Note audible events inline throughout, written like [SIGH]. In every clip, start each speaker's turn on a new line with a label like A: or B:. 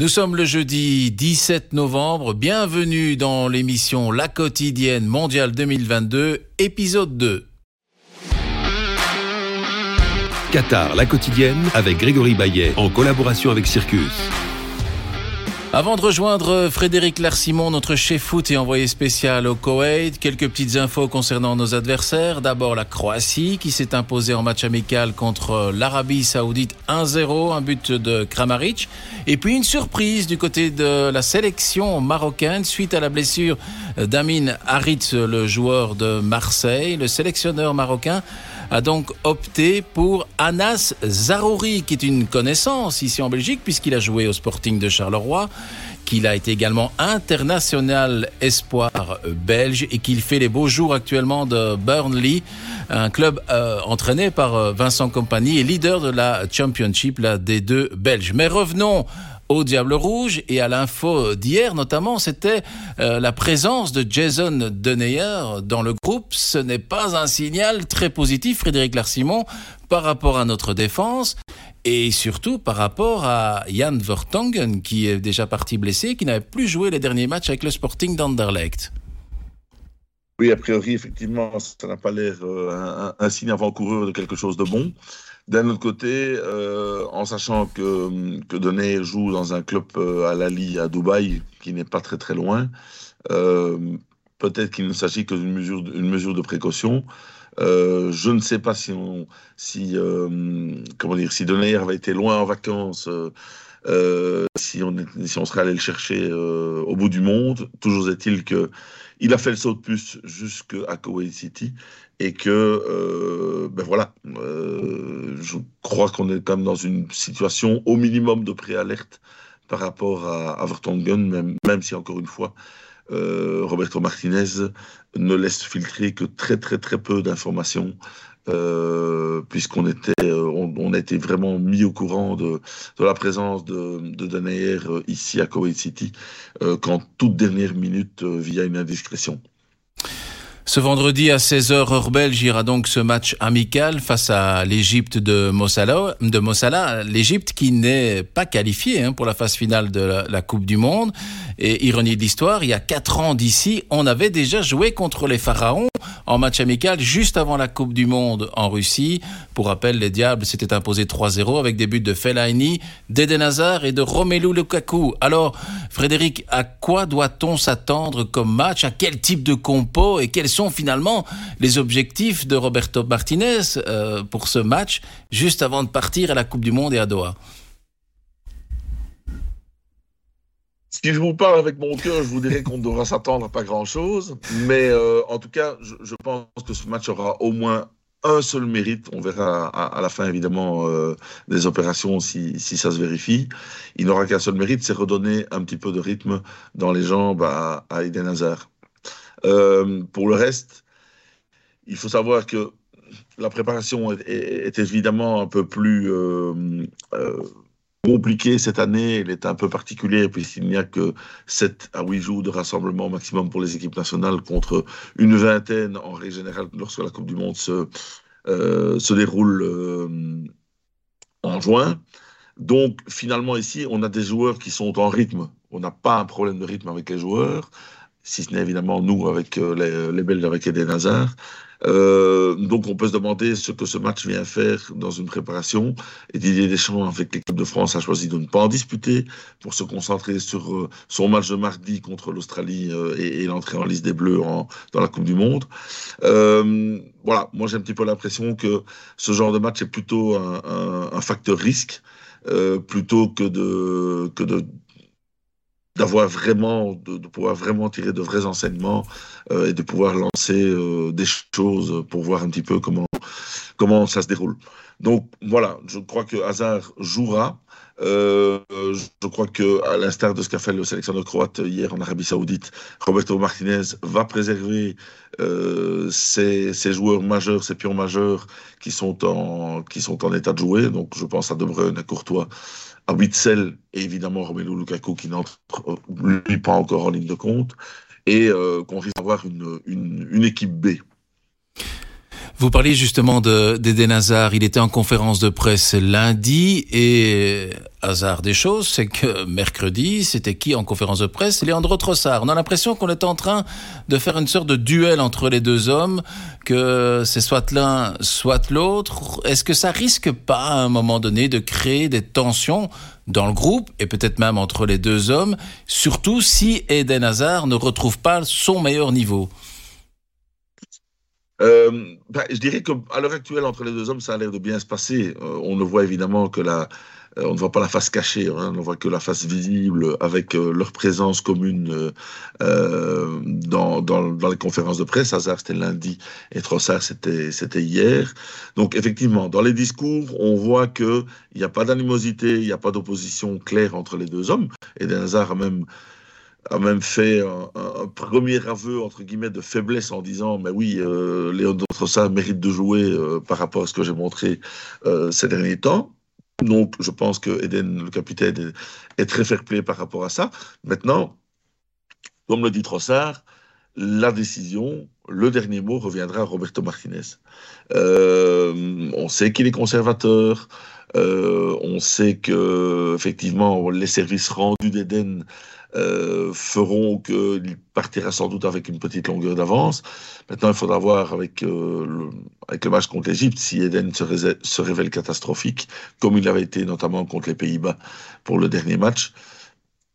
A: Nous sommes le jeudi 17 novembre. Bienvenue dans l'émission La quotidienne mondiale 2022, épisode 2.
B: Qatar, la quotidienne, avec Grégory Baillet, en collaboration avec Circus.
A: Avant de rejoindre Frédéric Larsimon, notre chef foot et envoyé spécial au Koweït, quelques petites infos concernant nos adversaires. D'abord la Croatie qui s'est imposée en match amical contre l'Arabie Saoudite 1-0, un but de Kramaric. Et puis une surprise du côté de la sélection marocaine suite à la blessure d'Amin Harit, le joueur de Marseille. Le sélectionneur marocain a donc opté pour Anas Zarouri, qui est une connaissance ici en Belgique, puisqu'il a joué au Sporting de Charleroi, qu'il a été également international espoir belge et qu'il fait les beaux jours actuellement de Burnley, un club euh, entraîné par euh, Vincent Compagnie et leader de la Championship, la D2 belge. Mais revenons au Diable Rouge et à l'info d'hier notamment, c'était euh, la présence de Jason Deneyer dans le groupe. Ce n'est pas un signal très positif, Frédéric Larsimon, par rapport à notre défense et surtout par rapport à Jan Vertongen qui est déjà parti blessé, qui n'avait plus joué les derniers matchs avec le Sporting d'Anderlecht.
C: Oui, a priori, effectivement, ça n'a pas l'air euh, un, signe avant-coureur de quelque chose de bon. D'un autre côté, euh, en sachant que, que joue dans un club euh, à Lali à Dubaï, qui n'est pas très très loin, euh, peut-être qu'il ne s'agit que d'une mesure, mesure de précaution. Je ne sais pas si on, si, comment dire, si avait été loin en vacances, si, on, si on serait allé le chercher au bout du monde. Toujours est-il que il a fait le saut de puce jusqu'à Kuwait City et que, ben voilà, euh, je crois qu'on est quand même dans une situation au minimum de préalerte par rapport à, Vertonghen, même, même si encore une fois, euh, Roberto Martinez ne laisse filtrer que très très très peu d'informations, euh, puisqu'on était, on, vraiment mis au courant de, la présence de, de Denayer ici à Kuwait City, qu'en toute dernière minute via une indiscrétion.
A: Ce vendredi à 16h heure belge ira donc ce match amical face à l'Égypte de Mossala, de Mossala l'Égypte qui n'est pas qualifiée hein, pour la phase finale de la, Coupe du Monde. Et ironie de l'histoire, il y a quatre ans d'ici, on avait déjà joué contre les Pharaons en match amical juste avant la Coupe du Monde en Russie. Pour rappel, les Diables s'étaient imposés 3-0 avec des buts de Fellaini, d'Eden Hazard et de Romelu Lukaku. Alors, Frédéric, à quoi doit-on s'attendre comme match? À quel type de compo et quels sont finalement les objectifs de Roberto Martinez euh, pour ce match juste avant de partir à la Coupe du Monde et à Doha
C: Si je vous parle avec mon cœur, je vous dirais qu'on devra [LAUGHS] s'attendre à pas grand-chose. Mais euh, en tout cas, je, pense que ce match aura au moins un seul mérite. On verra à, la fin, évidemment, euh, des opérations si, si, ça se vérifie. Il n'aura qu'un seul mérite, c'est redonner un petit peu de rythme dans les jambes à, à Eden Hazard. Euh, pour le reste, il faut savoir que la préparation est, évidemment un peu plus euh, euh, compliquée cette année. Elle est un peu particulière puisqu'il n'y a que 7 à 8 jours de rassemblement maximum pour les équipes nationales contre une vingtaine en règle générale lorsque la Coupe du Monde se, se déroule en juin. Donc finalement ici, on a des joueurs qui sont en rythme. On n'a pas un problème de rythme avec les joueurs si ce n'est évidemment nous avec euh, les, les, Belges avec Eden Hazard. Euh, donc on peut se demander ce que ce match vient faire dans une préparation. Et Didier Deschamps avec l'équipe de France a choisi de ne pas en disputer pour se concentrer sur euh, son match de mardi contre l'Australie euh, et, l'entrée en liste des Bleus dans la Coupe du Monde. Euh, voilà, moi j'ai un petit peu l'impression que ce genre de match est plutôt un facteur risque plutôt que de, que de d'avoir vraiment, de, pouvoir vraiment tirer de vrais enseignements euh, et de pouvoir lancer euh, des choses pour voir un petit peu comment, comment ça se déroule. Donc voilà, je crois que Hazard jouera. Euh, je crois que, à l'instar de ce qu'a fait le sélectionneur croate hier en Arabie Saoudite, Roberto Martinez va préserver euh, ses, joueurs majeurs, ses pions majeurs qui sont en qui sont en état de jouer. Donc, je pense à De Bruyne, à Courtois, à Witzel et évidemment Romelu Lukaku qui n'entre lui pas encore en ligne de compte et euh, qu'on risque d'avoir une, une, une équipe B.
A: Vous parliez justement d'Eden Hazard. Il était en conférence de presse lundi et hasard des choses, c'est que mercredi, c'était qui en conférence de presse? Léandro Trossard. On a l'impression qu'on est en train de faire une sorte de duel entre les deux hommes, que c'est soit l'un, soit l'autre. Est-ce que ça risque pas à un moment donné de créer des tensions dans le groupe et peut-être même entre les deux hommes, surtout si Eden Hazard ne retrouve pas son meilleur niveau?
C: Euh, ben, je dirais qu'à l'heure actuelle, entre les deux hommes, ça a l'air de bien se passer. Euh, on ne voit évidemment que la, euh, on ne voit pas la face cachée, hein, on ne voit que la face visible avec leur présence commune dans, dans, les conférences de presse. Hazard, c'était lundi et Trossard, c'était, c'était hier. Donc, effectivement, dans les discours, on voit qu'il n'y a pas d'animosité, il n'y a pas d'opposition claire entre les deux hommes. Et Hazard a même a même fait un, premier aveu entre guillemets de faiblesse en disant mais oui euh, Léon Trossard mérite de jouer euh, par rapport à ce que j'ai montré euh, ces derniers temps. Donc je pense que Eden le capitaine est, très fair-play par rapport à ça. Maintenant comme le dit Trossard la décision le dernier mot reviendra à Roberto Martinez on sait qu'il est conservateur on sait que effectivement les services rendus d'Eden euh, feront qu'il partira sans doute avec une petite longueur d'avance. Maintenant, il faudra voir avec, euh, le match contre l'Égypte si Eden se, se, révèle catastrophique, comme il avait été notamment contre les Pays-Bas pour le dernier match.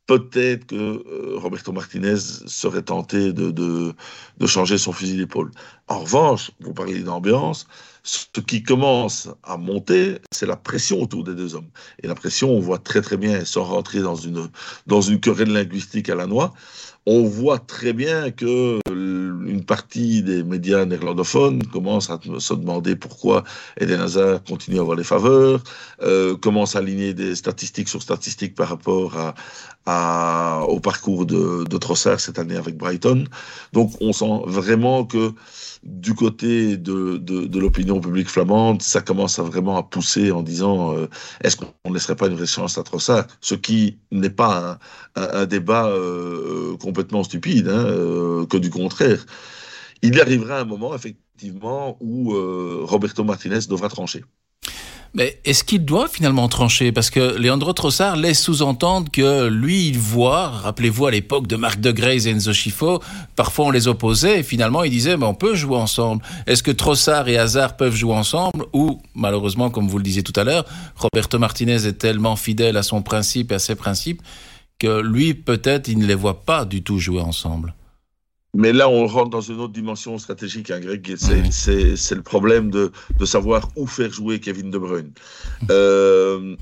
C: Peut-être que euh, Roberto Martinez serait tenté de, de, changer son fusil d'épaule. En revanche, vous parlez d'ambiance, ce qui commence à monter, c'est la pression autour des deux hommes. Et la pression, on voit très très bien, sans rentrer dans une, dans une querelle linguistique à la noix, on voit très bien que une partie des médias néerlandophones commence à se demander pourquoi Eden Hazard continue à avoir les faveurs, euh, commence à aligner des statistiques sur statistiques par rapport au parcours de, de Trossard cette année avec Brighton. Donc on sent vraiment que du côté de, de, l'opinion publique flamande, ça commence vraiment à pousser en disant euh, est-ce qu'on ne laisserait pas une vraie chance à Trossard? Ce qui n'est pas un, débat euh, complètement stupide, hein, euh, que du contraire. Il arrivera un moment, effectivement, où Roberto Martinez devra trancher.
A: Mais est-ce qu'il doit finalement trancher? Parce que Leandro Trossard laisse sous-entendre que lui, il voit, rappelez-vous à l'époque de Marc de Grey et Enzo Schifo, parfois on les opposait et finalement il disait, mais on peut jouer ensemble. Est-ce que Trossard et Hazard peuvent jouer ensemble? Ou, malheureusement, comme vous le disiez tout à l'heure, Roberto Martinez est tellement fidèle à son principe et à ses principes que lui, peut-être, il ne les voit pas du tout jouer ensemble.
C: Mais là, on rentre dans une autre dimension stratégique, hein, Greg. C'est le problème de, de, savoir où faire jouer Kevin De Bruyne. Euh,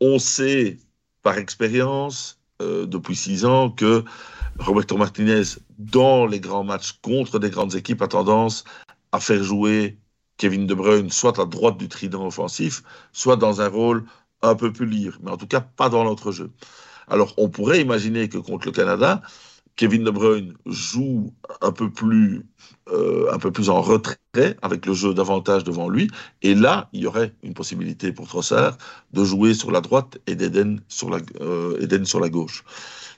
C: on sait par expérience, euh, depuis six ans, que Roberto Martinez, dans les grands matchs contre des grandes équipes, a tendance à faire jouer Kevin De Bruyne soit à droite du trident offensif, soit dans un rôle un peu plus libre, mais en tout cas pas dans l'autre jeu. Alors, on pourrait imaginer que contre le Canada, Kevin De Bruyne joue un peu plus, euh, un peu plus en retrait avec le jeu davantage devant lui. Et là, il y aurait une possibilité pour Trossard de jouer sur la droite et d'Eden sur, la, euh, sur la gauche.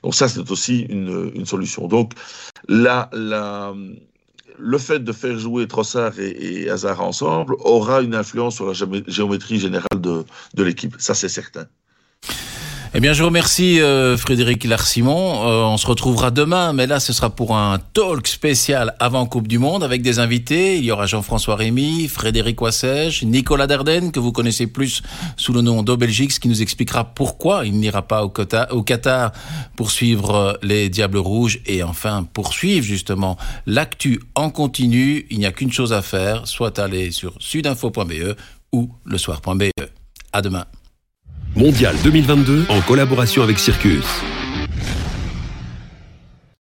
C: Donc ça, c'est aussi une, une, solution. Donc la, le fait de faire jouer Trossard et, et, Hazard ensemble aura une influence sur la géométrie générale de, de l'équipe. Ça, c'est certain.
A: Eh bien, je vous remercie euh, Frédéric Larsimon. Euh, on se retrouvera demain, mais là, ce sera pour un talk spécial avant Coupe du Monde avec des invités. Il y aura Jean-François Rémy, Frédéric Wassège, Nicolas Dardenne, que vous connaissez plus sous le nom d'Obelgix, qui nous expliquera pourquoi il n'ira pas au, au Qatar pour suivre euh, les Diables Rouges et enfin poursuivre justement l'actu en continu. Il n'y a qu'une chose à faire, soit aller sur sudinfo.be ou le soir.be. À demain.
B: Mondial 2022 en collaboration avec Circus.